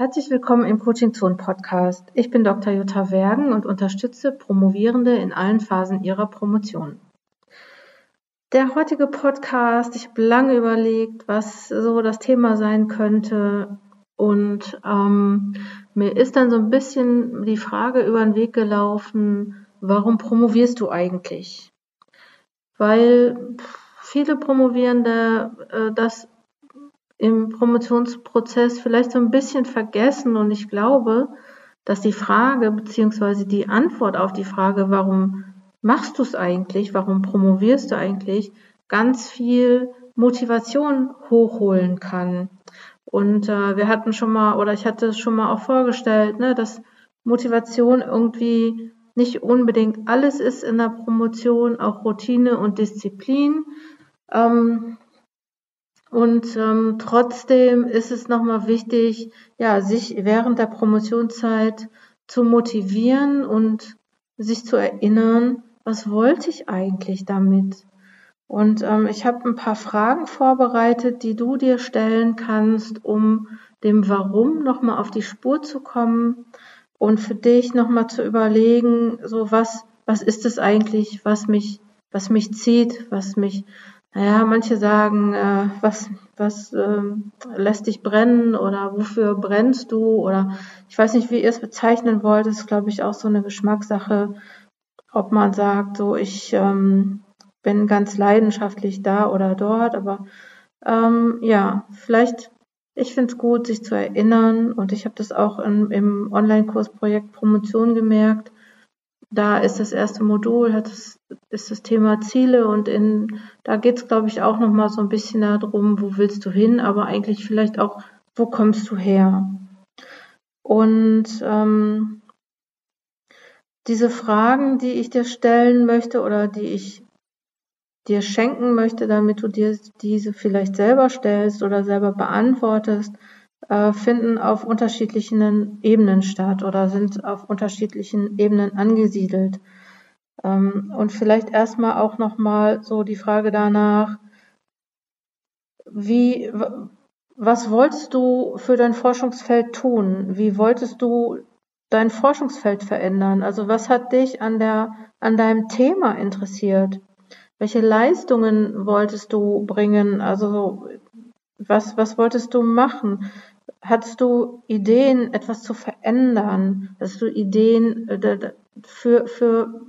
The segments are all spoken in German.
Herzlich willkommen im Coaching Zone Podcast. Ich bin Dr. Jutta Wergen und unterstütze Promovierende in allen Phasen ihrer Promotion. Der heutige Podcast, ich habe lange überlegt, was so das Thema sein könnte und ähm, mir ist dann so ein bisschen die Frage über den Weg gelaufen, warum promovierst du eigentlich? Weil viele Promovierende äh, das im Promotionsprozess vielleicht so ein bisschen vergessen und ich glaube, dass die Frage beziehungsweise die Antwort auf die Frage, warum machst du es eigentlich, warum promovierst du eigentlich, ganz viel Motivation hochholen kann. Und äh, wir hatten schon mal, oder ich hatte es schon mal auch vorgestellt, ne, dass Motivation irgendwie nicht unbedingt alles ist in der Promotion, auch Routine und Disziplin. Ähm, und ähm, trotzdem ist es nochmal wichtig, ja, sich während der Promotionszeit zu motivieren und sich zu erinnern, was wollte ich eigentlich damit? Und ähm, ich habe ein paar Fragen vorbereitet, die du dir stellen kannst, um dem Warum nochmal auf die Spur zu kommen und für dich nochmal zu überlegen, so was, was ist es eigentlich, was mich, was mich zieht, was mich naja, manche sagen, äh, was, was äh, lässt dich brennen oder wofür brennst du? Oder ich weiß nicht, wie ihr es bezeichnen wollt, das ist, glaube ich, auch so eine Geschmackssache, ob man sagt, so ich ähm, bin ganz leidenschaftlich da oder dort, aber ähm, ja, vielleicht, ich finde es gut, sich zu erinnern. Und ich habe das auch in, im Online-Kursprojekt Promotion gemerkt, da ist das erste Modul, das, ist das Thema Ziele und in, da geht es, glaube ich, auch nochmal so ein bisschen darum, wo willst du hin, aber eigentlich vielleicht auch, wo kommst du her? Und ähm, diese Fragen, die ich dir stellen möchte oder die ich dir schenken möchte, damit du dir diese vielleicht selber stellst oder selber beantwortest, äh, finden auf unterschiedlichen Ebenen statt oder sind auf unterschiedlichen Ebenen angesiedelt. Ähm, und vielleicht erstmal auch nochmal so die Frage danach, wie, was wolltest du für dein Forschungsfeld tun? Wie wolltest du dein Forschungsfeld verändern? Also was hat dich an der, an deinem Thema interessiert? Welche Leistungen wolltest du bringen? Also was, was wolltest du machen? Hattest du Ideen, etwas zu verändern? Hattest du Ideen äh, für, für,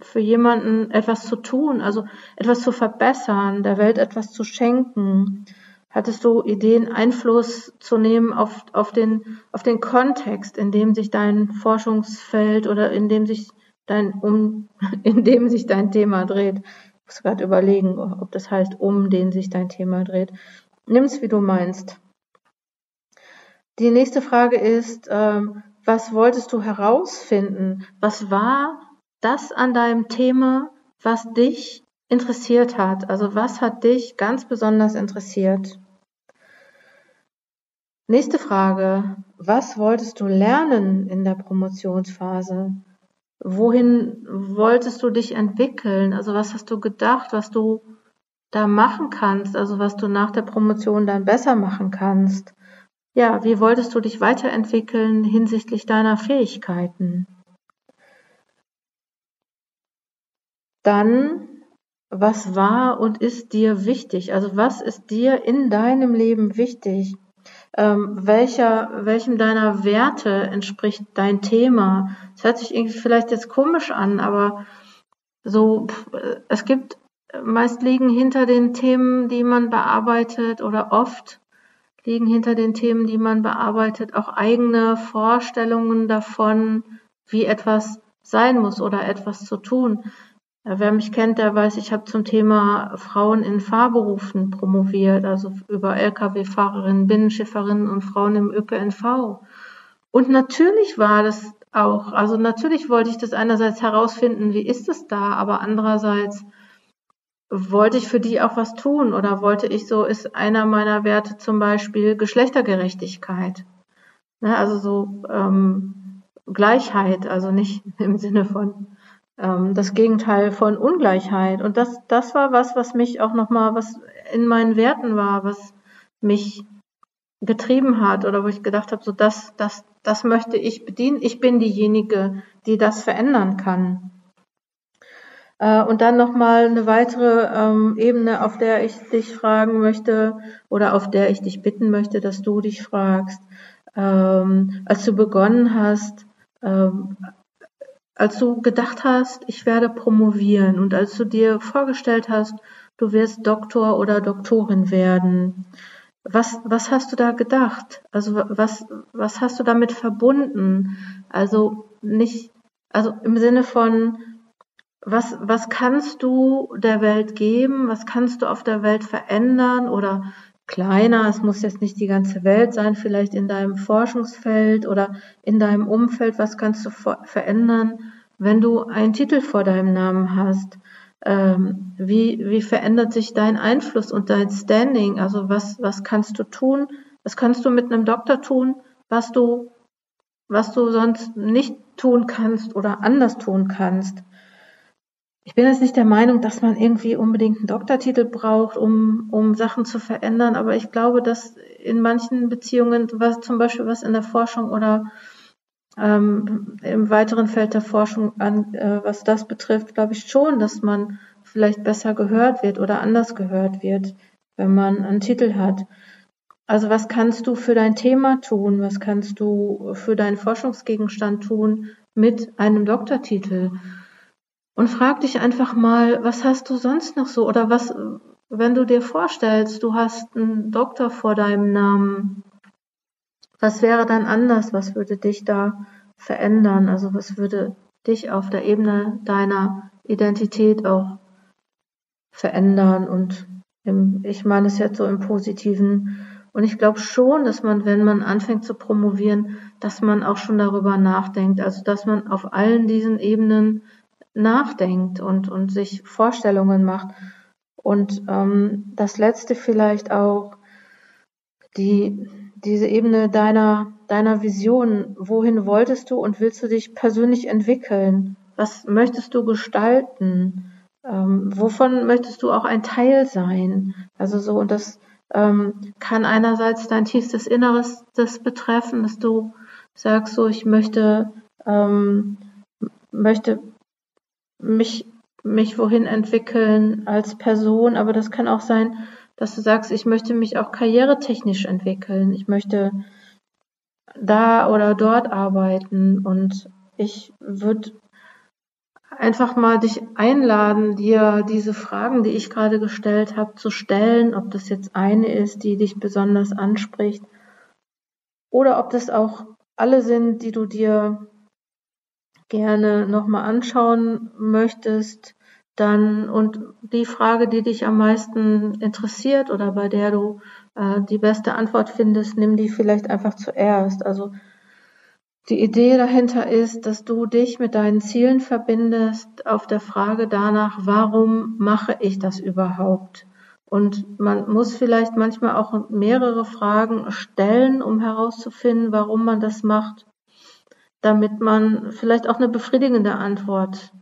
für jemanden etwas zu tun, also etwas zu verbessern, der Welt etwas zu schenken? Hattest du Ideen, Einfluss zu nehmen auf, auf, den, auf den Kontext, in dem sich dein Forschungsfeld oder in dem sich dein, um, in dem sich dein Thema dreht? Ich muss gerade überlegen, ob das heißt, um den sich dein Thema dreht. Nimm's, wie du meinst. Die nächste Frage ist, ähm, was wolltest du herausfinden? Was war das an deinem Thema, was dich interessiert hat? Also was hat dich ganz besonders interessiert? Nächste Frage. Was wolltest du lernen in der Promotionsphase? Wohin wolltest du dich entwickeln? Also was hast du gedacht, was du da machen kannst? Also was du nach der Promotion dann besser machen kannst? Ja, wie wolltest du dich weiterentwickeln hinsichtlich deiner Fähigkeiten? Dann, was war und ist dir wichtig? Also was ist dir in deinem Leben wichtig? Ähm, welcher, welchem deiner Werte entspricht dein Thema? Es hört sich irgendwie vielleicht jetzt komisch an, aber so, es gibt meist liegen hinter den Themen, die man bearbeitet oder oft liegen hinter den Themen, die man bearbeitet, auch eigene Vorstellungen davon, wie etwas sein muss oder etwas zu tun. Wer mich kennt, der weiß, ich habe zum Thema Frauen in Fahrberufen promoviert, also über Lkw-Fahrerinnen, Binnenschifferinnen und Frauen im ÖPNV. Und natürlich war das auch, also natürlich wollte ich das einerseits herausfinden, wie ist es da, aber andererseits wollte ich für die auch was tun oder wollte ich so, ist einer meiner Werte zum Beispiel Geschlechtergerechtigkeit. Ne, also so ähm, Gleichheit, also nicht im Sinne von ähm, das Gegenteil von Ungleichheit. Und das, das war was, was mich auch nochmal, was in meinen Werten war, was mich getrieben hat oder wo ich gedacht habe, so das, das, das möchte ich bedienen. Ich bin diejenige, die das verändern kann. Äh, und dann nochmal eine weitere ähm, Ebene, auf der ich dich fragen möchte oder auf der ich dich bitten möchte, dass du dich fragst. Ähm, als du begonnen hast, ähm, als du gedacht hast, ich werde promovieren und als du dir vorgestellt hast, du wirst Doktor oder Doktorin werden, was, was hast du da gedacht? Also was, was hast du damit verbunden? Also nicht, also im Sinne von, was, was kannst du der Welt geben? Was kannst du auf der Welt verändern oder kleiner? Es muss jetzt nicht die ganze Welt sein, vielleicht in deinem Forschungsfeld oder in deinem Umfeld. Was kannst du verändern, wenn du einen Titel vor deinem Namen hast? Ähm, wie, wie verändert sich dein Einfluss und dein Standing? Also was, was kannst du tun? Was kannst du mit einem Doktor tun, was du, was du sonst nicht tun kannst oder anders tun kannst? Ich bin jetzt nicht der Meinung, dass man irgendwie unbedingt einen Doktortitel braucht, um, um Sachen zu verändern, aber ich glaube, dass in manchen Beziehungen, was zum Beispiel was in der Forschung oder ähm, im weiteren Feld der Forschung an, äh, was das betrifft, glaube ich schon, dass man vielleicht besser gehört wird oder anders gehört wird, wenn man einen Titel hat. Also was kannst du für dein Thema tun? Was kannst du für deinen Forschungsgegenstand tun mit einem Doktortitel? Und frag dich einfach mal, was hast du sonst noch so? Oder was, wenn du dir vorstellst, du hast einen Doktor vor deinem Namen, was wäre dann anders? Was würde dich da verändern? Also was würde dich auf der Ebene deiner Identität auch verändern? Und im, ich meine es jetzt so im Positiven. Und ich glaube schon, dass man, wenn man anfängt zu promovieren, dass man auch schon darüber nachdenkt. Also dass man auf allen diesen Ebenen nachdenkt und, und sich Vorstellungen macht. Und ähm, das letzte vielleicht auch die, diese Ebene deiner, deiner Vision. Wohin wolltest du und willst du dich persönlich entwickeln? Was möchtest du gestalten? Ähm, wovon möchtest du auch ein Teil sein? Also so, und das ähm, kann einerseits dein tiefstes Inneres das betreffen, dass du sagst, so, ich möchte, ähm, möchte mich, mich wohin entwickeln als Person, aber das kann auch sein, dass du sagst, ich möchte mich auch karrieretechnisch entwickeln, ich möchte da oder dort arbeiten. Und ich würde einfach mal dich einladen, dir diese Fragen, die ich gerade gestellt habe, zu stellen, ob das jetzt eine ist, die dich besonders anspricht. Oder ob das auch alle sind, die du dir gerne nochmal anschauen möchtest, dann und die Frage, die dich am meisten interessiert oder bei der du äh, die beste Antwort findest, nimm die vielleicht einfach zuerst. Also die Idee dahinter ist, dass du dich mit deinen Zielen verbindest auf der Frage danach, warum mache ich das überhaupt? Und man muss vielleicht manchmal auch mehrere Fragen stellen, um herauszufinden, warum man das macht damit man vielleicht auch eine befriedigende Antwort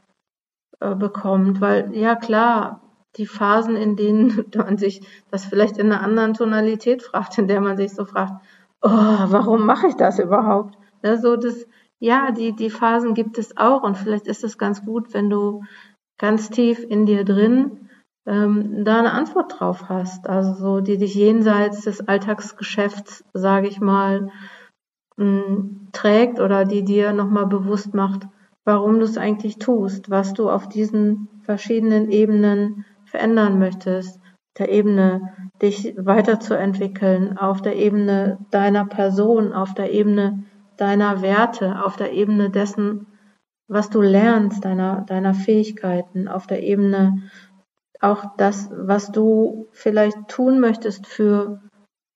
äh, bekommt. Weil ja klar, die Phasen, in denen man sich das vielleicht in einer anderen Tonalität fragt, in der man sich so fragt, oh, warum mache ich das überhaupt? Ja, so das, ja, die, die Phasen gibt es auch und vielleicht ist es ganz gut, wenn du ganz tief in dir drin ähm, da eine Antwort drauf hast, also so, die dich jenseits des Alltagsgeschäfts, sage ich mal, trägt oder die dir nochmal bewusst macht, warum du es eigentlich tust, was du auf diesen verschiedenen Ebenen verändern möchtest. Der Ebene, dich weiterzuentwickeln, auf der Ebene deiner Person, auf der Ebene deiner Werte, auf der Ebene dessen, was du lernst, deiner, deiner Fähigkeiten, auf der Ebene auch das, was du vielleicht tun möchtest für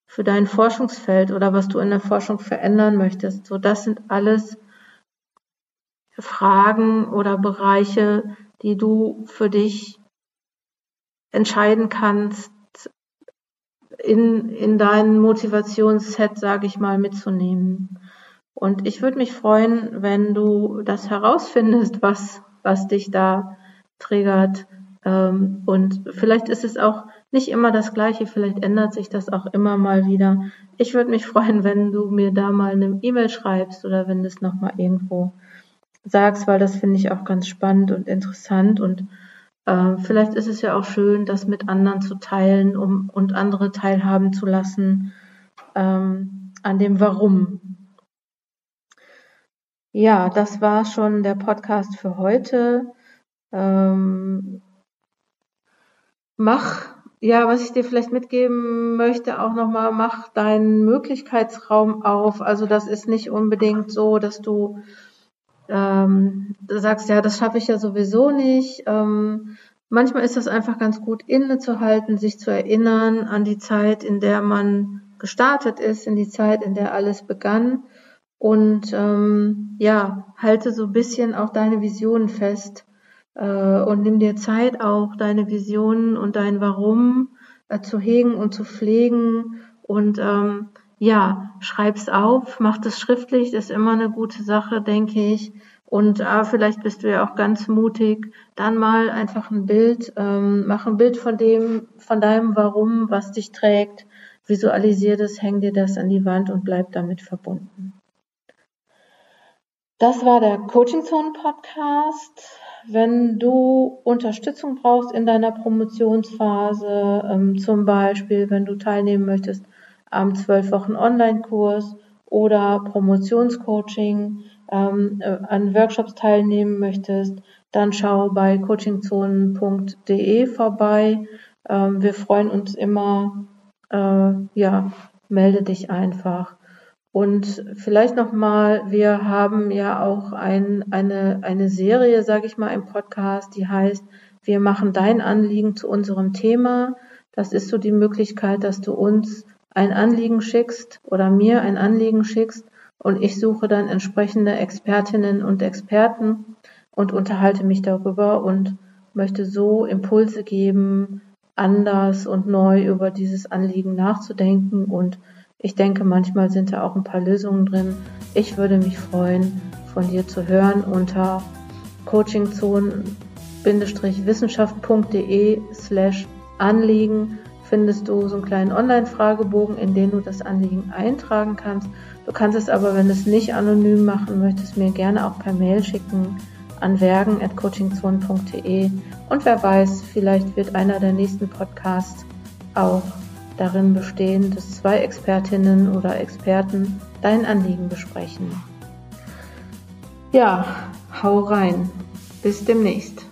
für dein Forschungsfeld oder was du in der Forschung verändern möchtest. So, das sind alles Fragen oder Bereiche, die du für dich entscheiden kannst, in, in dein Motivationsset, sage ich mal, mitzunehmen. Und ich würde mich freuen, wenn du das herausfindest, was, was dich da triggert. Ähm, und vielleicht ist es auch nicht immer das Gleiche, vielleicht ändert sich das auch immer mal wieder. Ich würde mich freuen, wenn du mir da mal eine E-Mail schreibst oder wenn du es nochmal irgendwo sagst, weil das finde ich auch ganz spannend und interessant und äh, vielleicht ist es ja auch schön, das mit anderen zu teilen um, und andere teilhaben zu lassen ähm, an dem Warum. Ja, das war schon der Podcast für heute. Ähm, mach, ja, was ich dir vielleicht mitgeben möchte, auch nochmal, mach deinen Möglichkeitsraum auf. Also das ist nicht unbedingt so, dass du ähm, sagst, ja, das schaffe ich ja sowieso nicht. Ähm, manchmal ist das einfach ganz gut innezuhalten, sich zu erinnern an die Zeit, in der man gestartet ist, in die Zeit, in der alles begann. Und ähm, ja, halte so ein bisschen auch deine Visionen fest und nimm dir Zeit auch, deine Visionen und dein Warum äh, zu hegen und zu pflegen. Und ähm, ja, schreib's auf, mach das schriftlich, ist immer eine gute Sache, denke ich. Und ah, vielleicht bist du ja auch ganz mutig, dann mal einfach ein Bild, ähm, mach ein Bild von dem, von deinem Warum, was dich trägt, visualisier das, häng dir das an die Wand und bleib damit verbunden. Das war der Coaching Zone Podcast. Wenn du Unterstützung brauchst in deiner Promotionsphase, ähm, zum Beispiel, wenn du teilnehmen möchtest am 12 Wochen Online-Kurs oder Promotionscoaching ähm, äh, an Workshops teilnehmen möchtest, dann schau bei coachingzonen.de vorbei. Ähm, wir freuen uns immer. Äh, ja, melde dich einfach. Und vielleicht nochmal, wir haben ja auch ein, eine, eine Serie, sage ich mal, im Podcast, die heißt, wir machen dein Anliegen zu unserem Thema. Das ist so die Möglichkeit, dass du uns ein Anliegen schickst oder mir ein Anliegen schickst und ich suche dann entsprechende Expertinnen und Experten und unterhalte mich darüber und möchte so Impulse geben, anders und neu über dieses Anliegen nachzudenken und ich denke, manchmal sind da auch ein paar Lösungen drin. Ich würde mich freuen, von dir zu hören unter coachingzone-wissenschaft.de slash Anliegen findest du so einen kleinen Online-Fragebogen, in den du das Anliegen eintragen kannst. Du kannst es aber, wenn du es nicht anonym machen möchtest, mir gerne auch per Mail schicken an wergen.coachingzone.de und wer weiß, vielleicht wird einer der nächsten Podcasts auch darin bestehen, dass zwei Expertinnen oder Experten dein Anliegen besprechen. Ja, hau rein. Bis demnächst.